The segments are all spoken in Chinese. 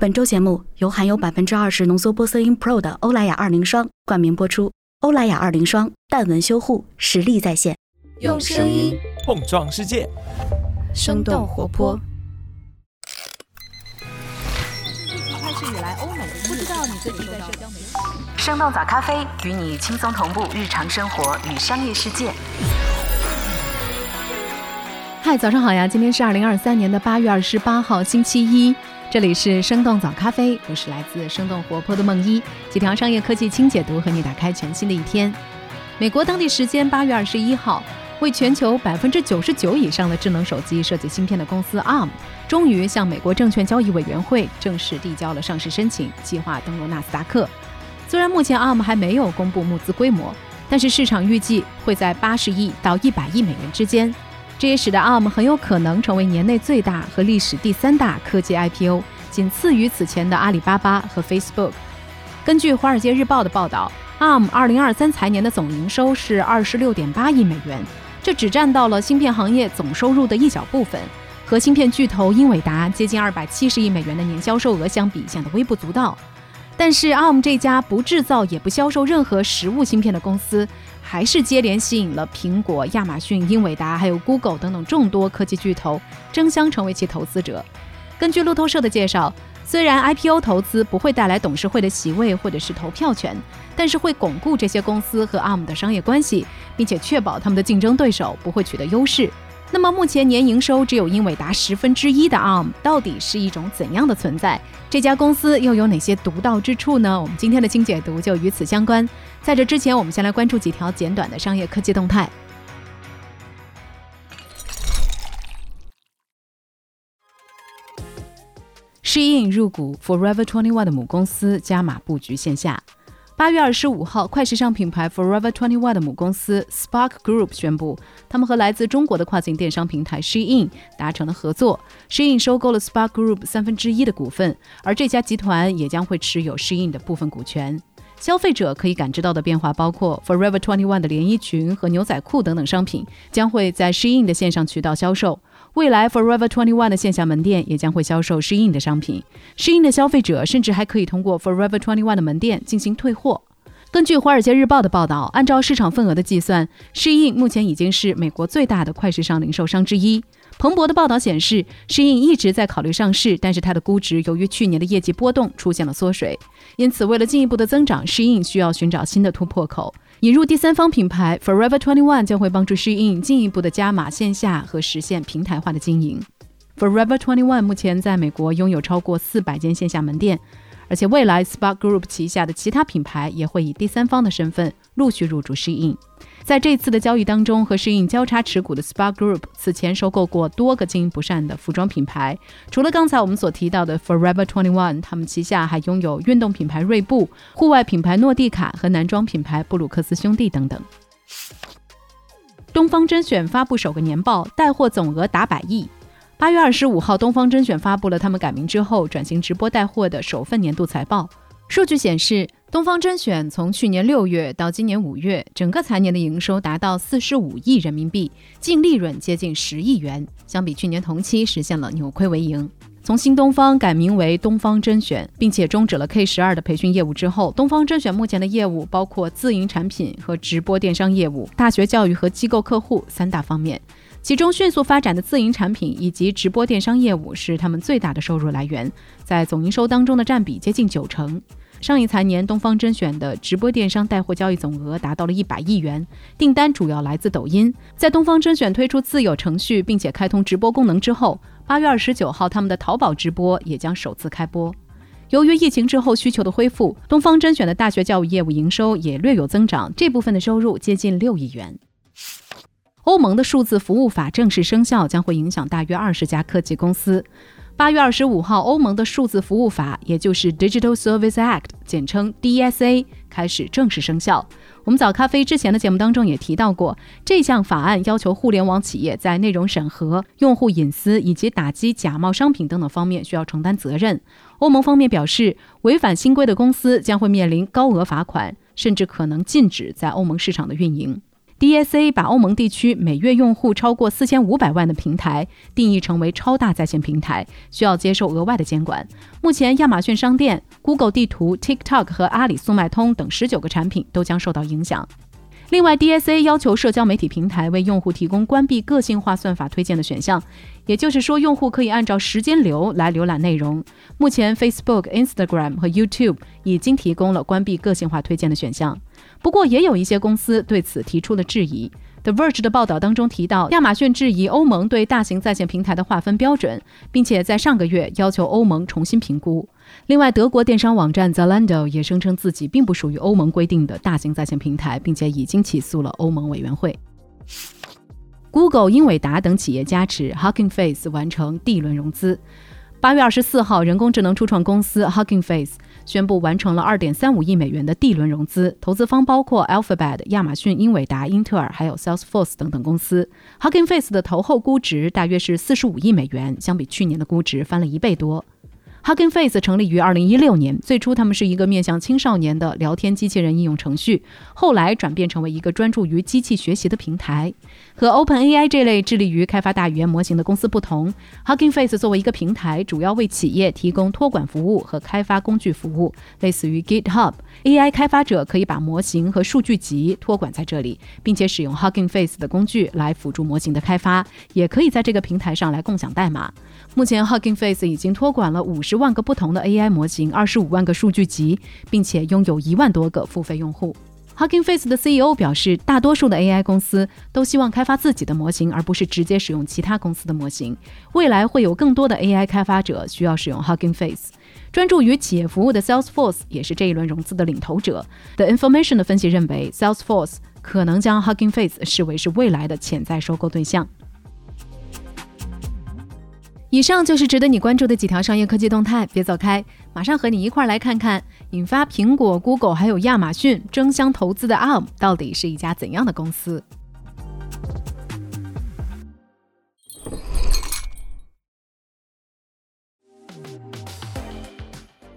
本周节目由含有百分之二十浓缩玻色因 Pro 的欧莱雅二零霜冠名播出。欧莱雅二零霜淡纹修护，实力在线，用声音碰撞世界，生动活泼。开始以来，欧美不知道你最近在社交媒体。生动早咖啡与你轻松同步日常生活与商业世界。嗨，早上好呀！今天是二零二三年的八月二十八号，星期一。这里是生动早咖啡，我是来自生动活泼的梦一，几条商业科技轻解读，和你打开全新的一天。美国当地时间八月二十一号，为全球百分之九十九以上的智能手机设计芯片的公司 ARM，终于向美国证券交易委员会正式递交了上市申请，计划登陆纳斯达克。虽然目前 ARM 还没有公布募资规模，但是市场预计会在八十亿到一百亿美元之间。这也使得 ARM 很有可能成为年内最大和历史第三大科技 IPO，仅次于此前的阿里巴巴和 Facebook。根据《华尔街日报》的报道，ARM 2023财年的总营收是26.8亿美元，这只占到了芯片行业总收入的一小部分，和芯片巨头英伟达接近270亿美元的年销售额相比，显得微不足道。但是，ARM 这家不制造也不销售任何实物芯片的公司。还是接连吸引了苹果、亚马逊、英伟达，还有 Google 等等众多科技巨头争相成为其投资者。根据路透社的介绍，虽然 IPO 投资不会带来董事会的席位或者是投票权，但是会巩固这些公司和 ARM 的商业关系，并且确保他们的竞争对手不会取得优势。那么，目前年营收只有英伟达十分之一的 ARM 到底是一种怎样的存在？这家公司又有哪些独到之处呢？我们今天的精解读就与此相关。在这之前，我们先来关注几条简短的商业科技动态。Shein 入股 Forever Twenty One 的母公司，加码布局线下。八月二十五号，快时尚品牌 Forever Twenty One 的母公司 Spark Group 宣布，他们和来自中国的跨境电商平台 Shein 达成了合作。Shein 收购了 Spark Group 三分之一的股份，而这家集团也将会持有 Shein 的部分股权。消费者可以感知到的变化包括 Forever Twenty One 的连衣裙和牛仔裤等等商品将会在 Shein 的线上渠道销售。未来，Forever Twenty One 的线下门店也将会销售 Shein 的商品。Shein 的消费者甚至还可以通过 Forever Twenty One 的门店进行退货。根据《华尔街日报》的报道，按照市场份额的计算，Shein 目前已经是美国最大的快时尚零售商之一。彭博的报道显示，Shein 一直在考虑上市，但是它的估值由于去年的业绩波动出现了缩水。因此，为了进一步的增长，Shein 需要寻找新的突破口。引入第三方品牌 Forever Twenty One 将会帮助 Shein 进一步的加码线下和实现平台化的经营。Forever Twenty One 目前在美国拥有超过四百间线下门店，而且未来 Spark Group 旗下的其他品牌也会以第三方的身份陆续入驻 Shein。在这次的交易当中，和适应交叉持股的 Spark Group 此前收购过多个经营不善的服装品牌，除了刚才我们所提到的 Forever Twenty One，他们旗下还拥有运动品牌锐步、户外品牌诺蒂卡和男装品牌布鲁克斯兄弟等等。东方甄选发布首个年报，带货总额达百亿。八月二十五号，东方甄选发布了他们改名之后转型直播带货的首份年度财报。数据显示，东方甄选从去年六月到今年五月，整个财年的营收达到四十五亿人民币，净利润接近十亿元，相比去年同期实现了扭亏为盈。从新东方改名为东方甄选，并且终止了 K 十二的培训业务之后，东方甄选目前的业务包括自营产品和直播电商业务、大学教育和机构客户三大方面。其中迅速发展的自营产品以及直播电商业务是他们最大的收入来源，在总营收当中的占比接近九成。上一财年，东方甄选的直播电商带货交易总额达到了一百亿元，订单主要来自抖音。在东方甄选推出自有程序并且开通直播功能之后，八月二十九号，他们的淘宝直播也将首次开播。由于疫情之后需求的恢复，东方甄选的大学教育业务营收也略有增长，这部分的收入接近六亿元。欧盟的数字服务法正式生效，将会影响大约二十家科技公司。八月二十五号，欧盟的数字服务法，也就是 Digital Service Act，简称 DSA，开始正式生效。我们早咖啡之前的节目当中也提到过，这项法案要求互联网企业在内容审核、用户隐私以及打击假冒商品等等方面需要承担责任。欧盟方面表示，违反新规的公司将会面临高额罚款，甚至可能禁止在欧盟市场的运营。DSA 把欧盟地区每月用户超过四千五百万的平台定义成为超大在线平台，需要接受额外的监管。目前，亚马逊商店、Google 地图、TikTok 和阿里速卖通等十九个产品都将受到影响。另外，DSA 要求社交媒体平台为用户提供关闭个性化算法推荐的选项，也就是说，用户可以按照时间流来浏览内容。目前，Facebook、Instagram 和 YouTube 已经提供了关闭个性化推荐的选项。不过，也有一些公司对此提出了质疑。The Verge 的报道当中提到，亚马逊质疑欧盟对大型在线平台的划分标准，并且在上个月要求欧盟重新评估。另外，德国电商网站 Zalando 也声称自己并不属于欧盟规定的大型在线平台，并且已经起诉了欧盟委员会。Google、英伟达等企业加持，Hugging Face 完成 D 轮融资。八月二十四号，人工智能初创公司 Hugging Face 宣布完成了二点三五亿美元的 D 轮融资，投资方包括 Alphabet、亚马逊、英伟达、英特尔，还有 Salesforce 等等公司。Hugging Face 的投后估值大约是四十五亿美元，相比去年的估值翻了一倍多。Hugging Face 成立于二零一六年，最初他们是一个面向青少年的聊天机器人应用程序，后来转变成为一个专注于机器学习的平台。和 OpenAI 这类致力于开发大语言模型的公司不同，Hugging Face 作为一个平台，主要为企业提供托管服务和开发工具服务，类似于 GitHub。AI 开发者可以把模型和数据集托管在这里，并且使用 Hugging Face 的工具来辅助模型的开发，也可以在这个平台上来共享代码。目前，Hugging Face 已经托管了五十十万个不同的 AI 模型，二十五万个数据集，并且拥有一万多个付费用户。Hugging Face 的 CEO 表示，大多数的 AI 公司都希望开发自己的模型，而不是直接使用其他公司的模型。未来会有更多的 AI 开发者需要使用 Hugging Face。专注于企业服务的 Salesforce 也是这一轮融资的领头者。The Information 的分析认为，Salesforce 可能将 Hugging Face 视为是未来的潜在收购对象。以上就是值得你关注的几条商业科技动态，别走开，马上和你一块儿来看看引发苹果、Google 还有亚马逊争相投资的 ARM 到底是一家怎样的公司。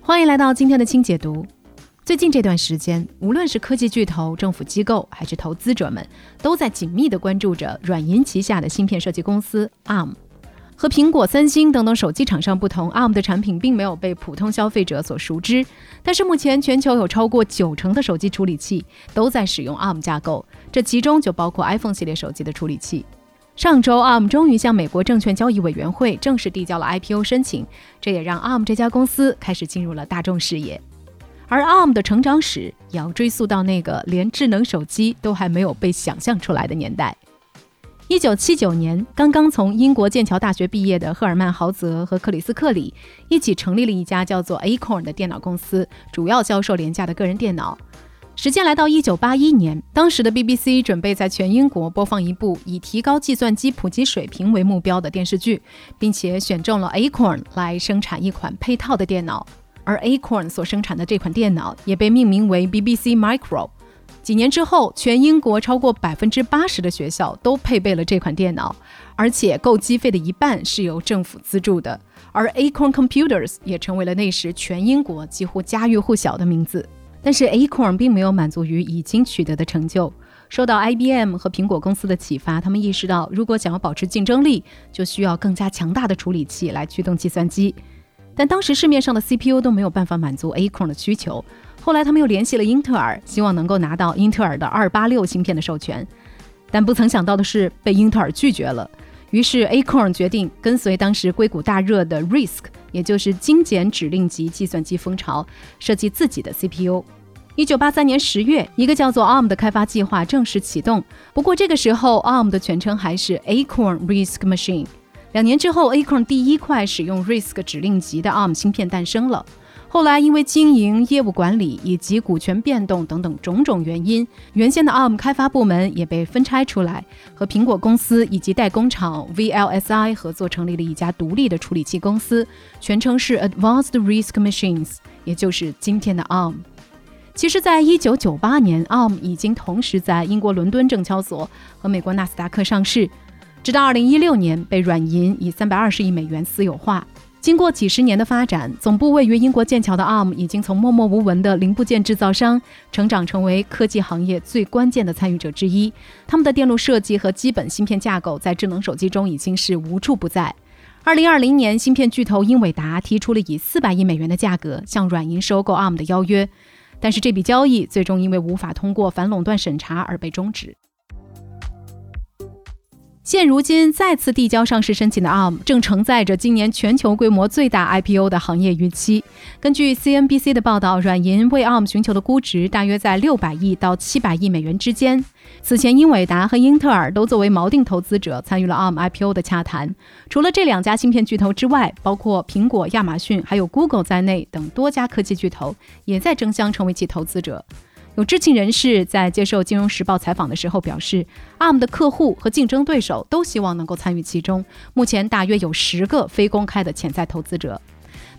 欢迎来到今天的轻解读。最近这段时间，无论是科技巨头、政府机构，还是投资者们，都在紧密地关注着软银旗下的芯片设计公司 ARM。和苹果、三星等等手机厂商不同，ARM 的产品并没有被普通消费者所熟知。但是目前全球有超过九成的手机处理器都在使用 ARM 架构，这其中就包括 iPhone 系列手机的处理器。上周，ARM 终于向美国证券交易委员会正式递交了 IPO 申请，这也让 ARM 这家公司开始进入了大众视野。而 ARM 的成长史也要追溯到那个连智能手机都还没有被想象出来的年代。一九七九年，刚刚从英国剑桥大学毕业的赫尔曼·豪泽和克里斯·克里一起成立了一家叫做 Acorn 的电脑公司，主要销售廉价的个人电脑。时间来到一九八一年，当时的 BBC 准备在全英国播放一部以提高计算机普及水平为目标的电视剧，并且选中了 Acorn 来生产一款配套的电脑。而 Acorn 所生产的这款电脑也被命名为 BBC Micro。几年之后，全英国超过百分之八十的学校都配备了这款电脑，而且购机费的一半是由政府资助的。而 Acorn Computers 也成为了那时全英国几乎家喻户晓的名字。但是 Acorn 并没有满足于已经取得的成就，受到 IBM 和苹果公司的启发，他们意识到，如果想要保持竞争力，就需要更加强大的处理器来驱动计算机。但当时市面上的 CPU 都没有办法满足 Acorn 的需求。后来，他们又联系了英特尔，希望能够拿到英特尔的二八六芯片的授权，但不曾想到的是被英特尔拒绝了。于是，Acorn 决定跟随当时硅谷大热的 RISC，也就是精简指令集计算机风潮，设计自己的 CPU。一九八三年十月，一个叫做 ARM 的开发计划正式启动。不过，这个时候 ARM 的全称还是 Acorn RISC Machine。两年之后，Acorn 第一块使用 RISC 指令集的 ARM 芯片诞生了。后来，因为经营、业务管理以及股权变动等等种种原因，原先的 ARM 开发部门也被分拆出来，和苹果公司以及代工厂 VLSI 合作，成立了一家独立的处理器公司，全称是 Advanced Risk Machines，也就是今天的 ARM。其实，在一九九八年，ARM 已经同时在英国伦敦证交所和美国纳斯达克上市，直到二零一六年被软银以三百二十亿美元私有化。经过几十年的发展，总部位于英国剑桥的 ARM 已经从默默无闻的零部件制造商，成长成为科技行业最关键的参与者之一。他们的电路设计和基本芯片架构在智能手机中已经是无处不在。二零二零年，芯片巨头英伟达提出了以四百亿美元的价格向软银收购 ARM 的邀约，但是这笔交易最终因为无法通过反垄断审查而被终止。现如今再次递交上市申请的 ARM，正承载着今年全球规模最大 IPO 的行业预期。根据 CNBC 的报道，软银为 ARM 寻求的估值大约在六百亿到七百亿美元之间。此前，英伟达和英特尔都作为锚定投资者参与了 ARM IPO 的洽谈。除了这两家芯片巨头之外，包括苹果、亚马逊还有 Google 在内等多家科技巨头也在争相成为其投资者。有知情人士在接受《金融时报》采访的时候表示，ARM 的客户和竞争对手都希望能够参与其中。目前大约有十个非公开的潜在投资者。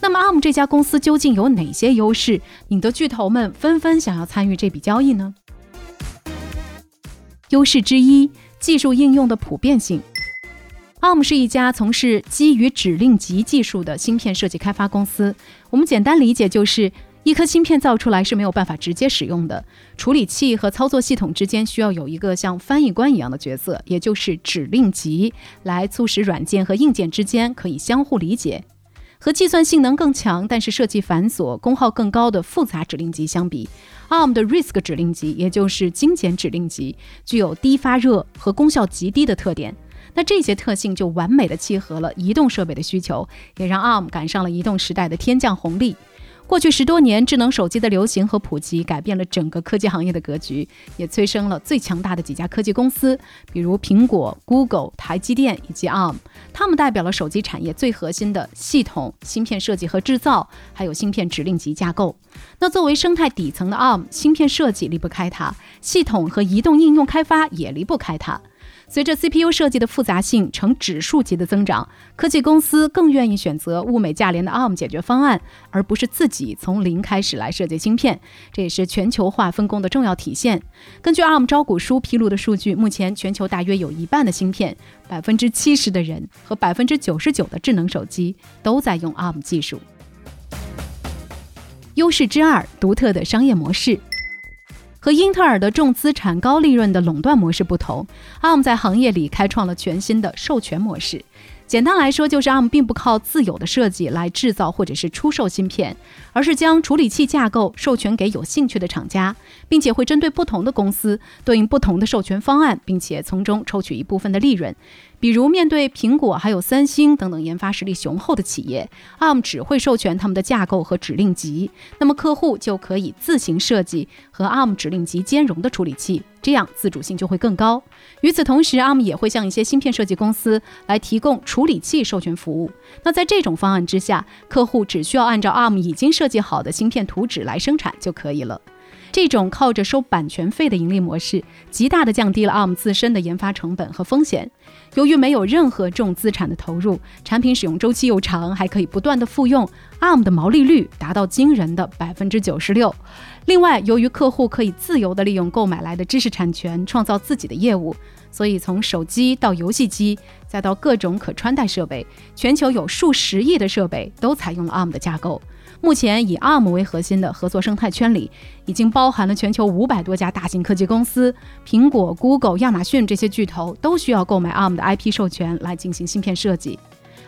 那么，ARM 这家公司究竟有哪些优势，引得巨头们纷纷想要参与这笔交易呢？优势之一，技术应用的普遍性。ARM 是一家从事基于指令集技术的芯片设计开发公司。我们简单理解就是。一颗芯片造出来是没有办法直接使用的，处理器和操作系统之间需要有一个像翻译官一样的角色，也就是指令集，来促使软件和硬件之间可以相互理解。和计算性能更强但是设计繁琐、功耗更高的复杂指令集相比，ARM 的 RISC 指令集，也就是精简指令集，具有低发热和功效极低的特点。那这些特性就完美的契合了移动设备的需求，也让 ARM 赶上了移动时代的天降红利。过去十多年，智能手机的流行和普及改变了整个科技行业的格局，也催生了最强大的几家科技公司，比如苹果、Google、台积电以及 ARM。他们代表了手机产业最核心的系统、芯片设计和制造，还有芯片指令集架构。那作为生态底层的 ARM，芯片设计离不开它，系统和移动应用开发也离不开它。随着 CPU 设计的复杂性呈指数级的增长，科技公司更愿意选择物美价廉的 ARM 解决方案，而不是自己从零开始来设计芯片。这也是全球化分工的重要体现。根据 ARM 招股书披露的数据，目前全球大约有一半的芯片，百分之七十的人和百分之九十九的智能手机都在用 ARM 技术。优势之二，独特的商业模式。和英特尔的重资产高利润的垄断模式不同，ARM 在行业里开创了全新的授权模式。简单来说，就是 ARM 并不靠自有的设计来制造或者是出售芯片，而是将处理器架构授权给有兴趣的厂家，并且会针对不同的公司对应不同的授权方案，并且从中抽取一部分的利润。比如，面对苹果、还有三星等等研发实力雄厚的企业，ARM 只会授权他们的架构和指令集，那么客户就可以自行设计和 ARM 指令集兼容的处理器，这样自主性就会更高。与此同时，ARM 也会向一些芯片设计公司来提供处理器授权服务。那在这种方案之下，客户只需要按照 ARM 已经设计好的芯片图纸来生产就可以了。这种靠着收版权费的盈利模式，极大地降低了 ARM 自身的研发成本和风险。由于没有任何重资产的投入，产品使用周期又长，还可以不断的复用，ARM 的毛利率达到惊人的百分之九十六。另外，由于客户可以自由地利用购买来的知识产权，创造自己的业务，所以从手机到游戏机，再到各种可穿戴设备，全球有数十亿的设备都采用了 ARM 的架构。目前以 ARM 为核心的合作生态圈里，已经包含了全球五百多家大型科技公司，苹果、Google、亚马逊这些巨头都需要购买 ARM 的 IP 授权来进行芯片设计。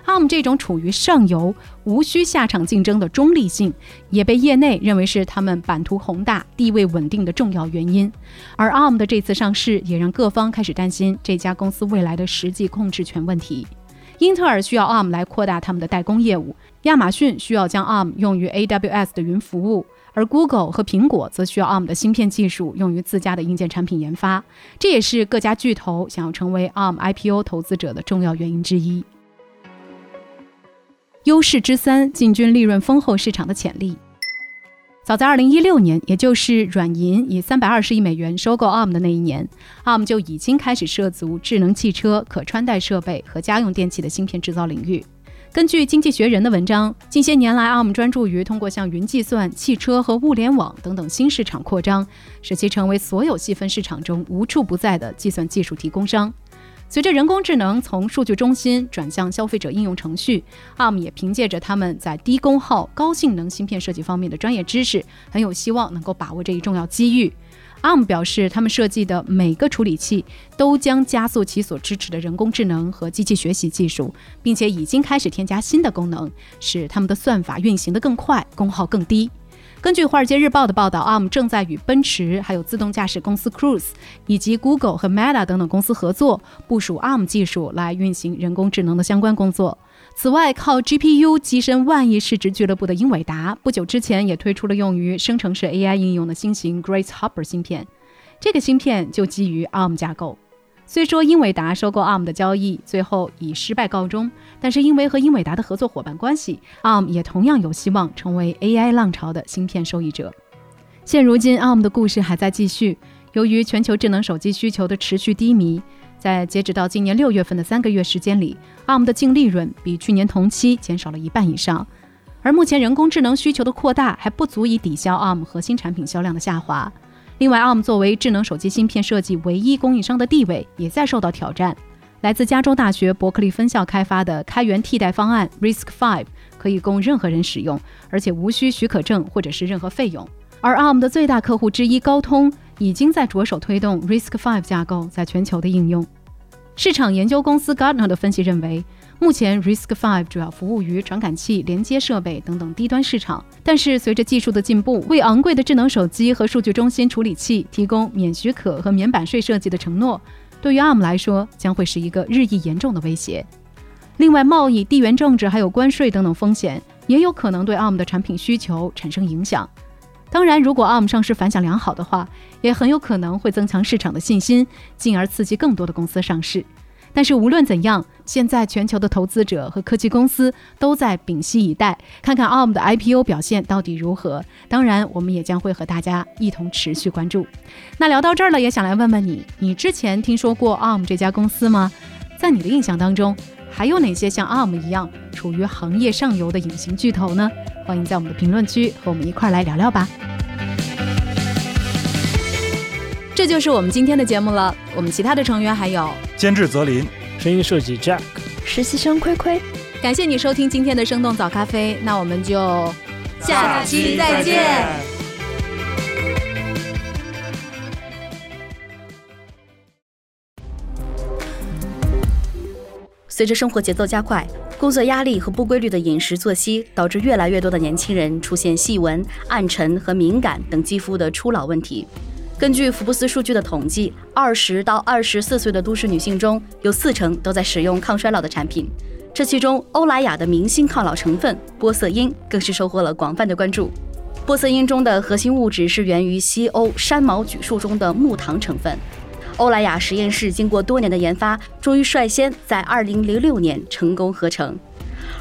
ARM 这种处于上游、无需下场竞争的中立性，也被业内认为是他们版图宏大、地位稳定的重要原因。而 ARM 的这次上市，也让各方开始担心这家公司未来的实际控制权问题。英特尔需要 ARM 来扩大他们的代工业务，亚马逊需要将 ARM 用于 AWS 的云服务，而 Google 和苹果则需要 ARM 的芯片技术用于自家的硬件产品研发。这也是各家巨头想要成为 ARM IPO 投资者的重要原因之一。优势之三：进军利润丰厚市场的潜力。早在2016年，也就是软银以320亿美元收购 ARM 的那一年，ARM 就已经开始涉足智能汽车、可穿戴设备和家用电器的芯片制造领域。根据《经济学人》的文章，近些年来，ARM 专注于通过向云计算、汽车和物联网等等新市场扩张，使其成为所有细分市场中无处不在的计算技术提供商。随着人工智能从数据中心转向消费者应用程序，ARM 也凭借着他们在低功耗、高性能芯片设计方面的专业知识，很有希望能够把握这一重要机遇。ARM 表示，他们设计的每个处理器都将加速其所支持的人工智能和机器学习技术，并且已经开始添加新的功能，使他们的算法运行得更快、功耗更低。根据《华尔街日报》的报道，ARM 正在与奔驰、还有自动驾驶公司 Cruise 以及 Google 和 Meta 等等公司合作，部署 ARM 技术来运行人工智能的相关工作。此外，靠 GPU 跻身万亿市值俱乐部的英伟达，不久之前也推出了用于生成式 AI 应用的新型 Grace Hopper 芯片，这个芯片就基于 ARM 架构。虽说英伟达收购 ARM 的交易最后以失败告终，但是因为和英伟达的合作伙伴关系，ARM 也同样有希望成为 AI 浪潮的芯片受益者。现如今，ARM 的故事还在继续。由于全球智能手机需求的持续低迷，在截止到今年六月份的三个月时间里，ARM 的净利润比去年同期减少了一半以上。而目前人工智能需求的扩大还不足以抵消 ARM 核心产品销量的下滑。另外，ARM 作为智能手机芯片设计唯一供应商的地位也在受到挑战。来自加州大学伯克利分校开发的开源替代方案 RISC-V 可以供任何人使用，而且无需许可证或者是任何费用。而 ARM 的最大客户之一高通已经在着手推动 RISC-V 架构在全球的应用。市场研究公司 Gartner 的分析认为。目前，RISC-V 主要服务于传感器、连接设备等等低端市场。但是，随着技术的进步，为昂贵的智能手机和数据中心处理器提供免许可和免版税设计的承诺，对于 ARM 来说将会是一个日益严重的威胁。另外，贸易、地缘政治还有关税等等风险也有可能对 ARM 的产品需求产生影响。当然，如果 ARM 上市反响良好的话，也很有可能会增强市场的信心，进而刺激更多的公司上市。但是无论怎样，现在全球的投资者和科技公司都在屏息以待，看看 ARM 的 IPO 表现到底如何。当然，我们也将会和大家一同持续关注。那聊到这儿了，也想来问问你，你之前听说过 ARM 这家公司吗？在你的印象当中，还有哪些像 ARM 一样处于行业上游的隐形巨头呢？欢迎在我们的评论区和我们一块来聊聊吧。这就是我们今天的节目了。我们其他的成员还有监制泽林，声音设计 Jack，实习生亏亏。感谢你收听今天的生动早咖啡，那我们就下期再见。随着生活节奏加快，工作压力和不规律的饮食作息，导致越来越多的年轻人出现细纹、暗沉和敏感等肌肤的初老问题。根据福布斯数据的统计，二十到二十四岁的都市女性中有四成都在使用抗衰老的产品。这其中，欧莱雅的明星抗老成分玻色因更是收获了广泛的关注。玻色因中的核心物质是源于西欧山毛榉树中的木糖成分。欧莱雅实验室经过多年的研发，终于率先在二零零六年成功合成。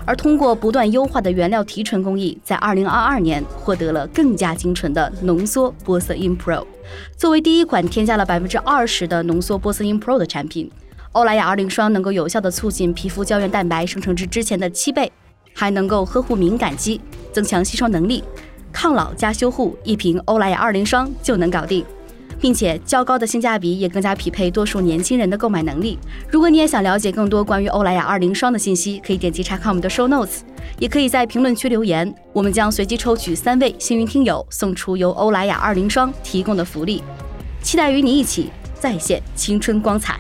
而通过不断优化的原料提纯工艺，在二零二二年获得了更加精纯的浓缩玻色因 Pro。作为第一款添加了百分之二十的浓缩玻色因 Pro 的产品，欧莱雅二零霜能够有效的促进皮肤胶原蛋白生成至之前的七倍，还能够呵护敏感肌，增强吸收能力，抗老加修护，一瓶欧莱雅二零霜就能搞定。并且较高的性价比也更加匹配多数年轻人的购买能力。如果你也想了解更多关于欧莱雅二零霜的信息，可以点击查看我们的 show notes，也可以在评论区留言，我们将随机抽取三位幸运听友，送出由欧莱雅二零霜提供的福利。期待与你一起再现青春光彩。